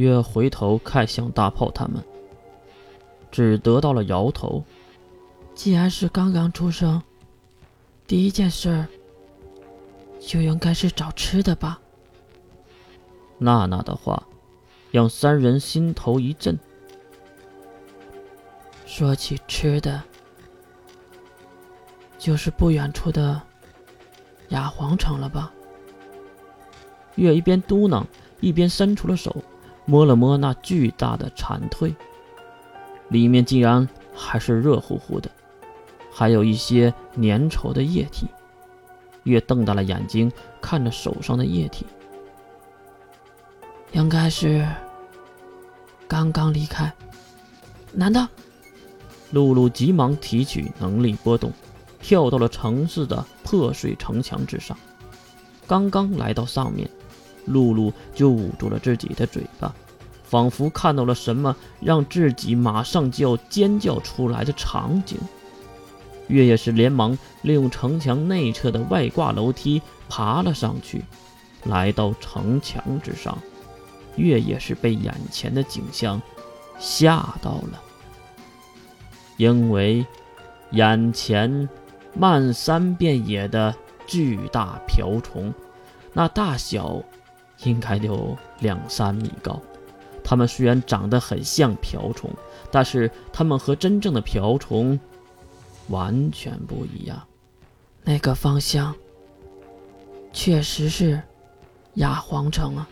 月回头看向大炮他们，只得到了摇头。既然是刚刚出生，第一件事就应该是找吃的吧。娜娜的话让三人心头一震。说起吃的，就是不远处的雅皇城了吧？月一边嘟囔，一边伸出了手，摸了摸那巨大的蝉蜕，里面竟然还是热乎乎的，还有一些粘稠的液体。月瞪大了眼睛看着手上的液体，应该是刚刚离开。难道？露露急忙提取能力波动，跳到了城市的破碎城墙之上。刚刚来到上面。露露就捂住了自己的嘴巴，仿佛看到了什么让自己马上就要尖叫出来的场景。月也是连忙利用城墙内侧的外挂楼梯爬了上去，来到城墙之上。月也是被眼前的景象吓到了，因为眼前漫山遍野的巨大瓢虫，那大小。应该有两三米高，它们虽然长得很像瓢虫，但是它们和真正的瓢虫完全不一样。那个方向确实是亚皇城啊！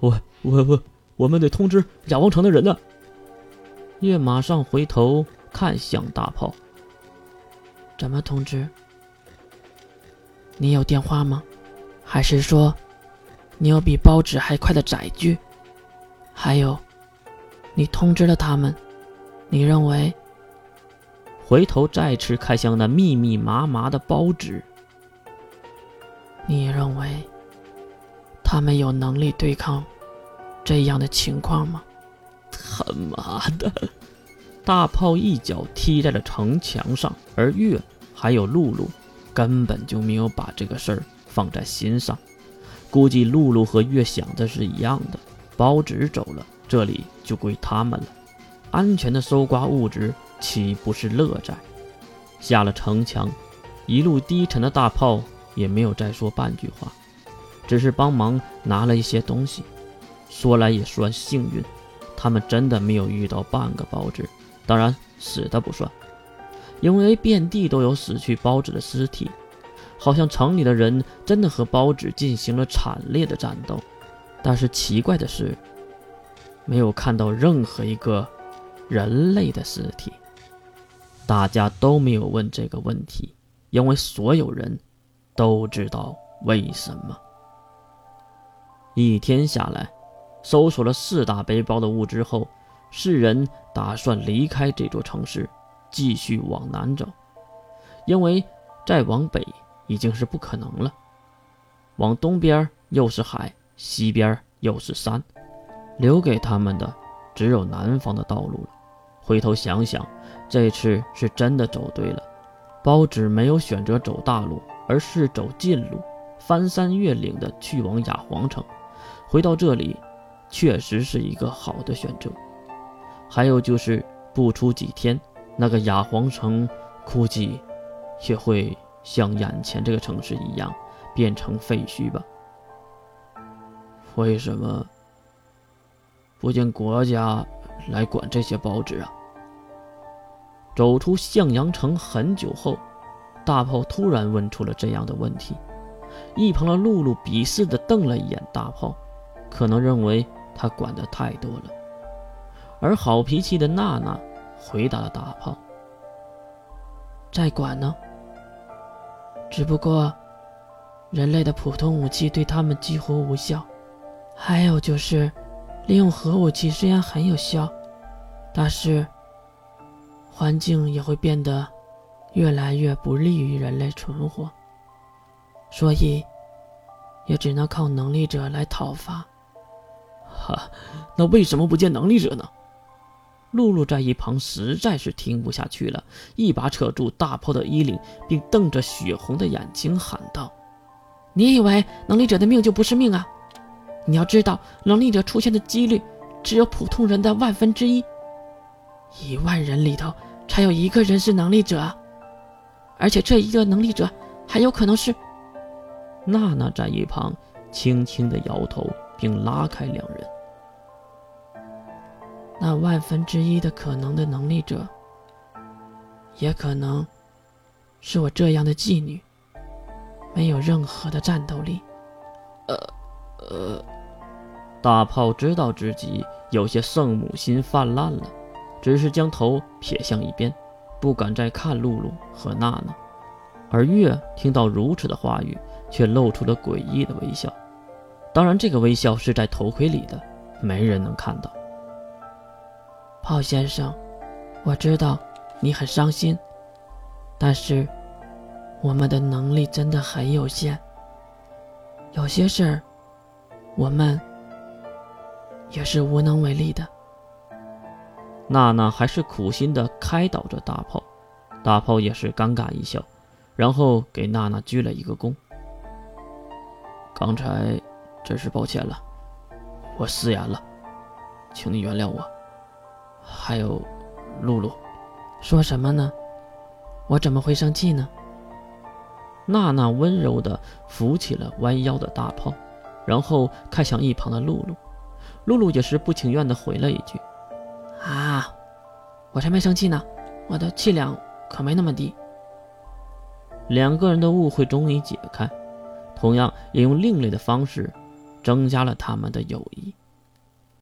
我、我、我，我们得通知亚皇城的人呢。月马上回头看向大炮，怎么通知？你有电话吗？还是说？你有比包纸还快的载具，还有，你通知了他们，你认为？回头再次看向那密密麻麻的包纸，你认为他们有能力对抗这样的情况吗？他妈的！大炮一脚踢在了城墙上，而月还有露露根本就没有把这个事儿放在心上。估计露露和月想的是一样的，包纸走了，这里就归他们了，安全的搜刮物质岂不是乐在？下了城墙，一路低沉的大炮也没有再说半句话，只是帮忙拿了一些东西。说来也算幸运，他们真的没有遇到半个包纸，当然死的不算，因为遍地都有死去包纸的尸体。好像城里的人真的和包纸进行了惨烈的战斗，但是奇怪的是，没有看到任何一个人类的尸体。大家都没有问这个问题，因为所有人都知道为什么。一天下来，搜索了四大背包的物资后，四人打算离开这座城市，继续往南走，因为再往北。已经是不可能了。往东边又是海，西边又是山，留给他们的只有南方的道路了。回头想想，这次是真的走对了。包纸没有选择走大路，而是走近路，翻山越岭的去往雅皇城。回到这里，确实是一个好的选择。还有就是，不出几天，那个雅皇城估计也会。像眼前这个城市一样，变成废墟吧？为什么不见国家来管这些报纸啊？走出向阳城很久后，大炮突然问出了这样的问题。一旁的露露鄙视的瞪了一眼大炮，可能认为他管的太多了。而好脾气的娜娜回答了大炮：“在管呢。”只不过，人类的普通武器对他们几乎无效。还有就是，利用核武器虽然很有效，但是环境也会变得越来越不利于人类存活。所以，也只能靠能力者来讨伐。哈，那为什么不见能力者呢？露露在一旁实在是听不下去了，一把扯住大炮的衣领，并瞪着血红的眼睛喊道：“你以为能力者的命就不是命啊？你要知道，能力者出现的几率只有普通人的万分之一。一万人里头才有一个人是能力者，而且这一个能力者还有可能是……娜娜在一旁轻轻的摇头，并拉开两人。那万分之一的可能的能力者，也可能是我这样的妓女，没有任何的战斗力。呃，呃，大炮知道自己有些圣母心泛滥了，只是将头撇向一边，不敢再看露露和娜娜。而月听到如此的话语，却露出了诡异的微笑。当然，这个微笑是在头盔里的，没人能看到。炮先生，我知道你很伤心，但是我们的能力真的很有限，有些事儿我们也是无能为力的。娜娜还是苦心的开导着大炮，大炮也是尴尬一笑，然后给娜娜鞠了一个躬。刚才真是抱歉了，我失言了，请你原谅我。还有，露露，说什么呢？我怎么会生气呢？娜娜温柔地扶起了弯腰的大炮，然后看向一旁的露露。露露也是不情愿地回了一句：“啊，我才没生气呢，我的气量可没那么低。”两个人的误会终于解开，同样也用另类的方式增加了他们的友谊。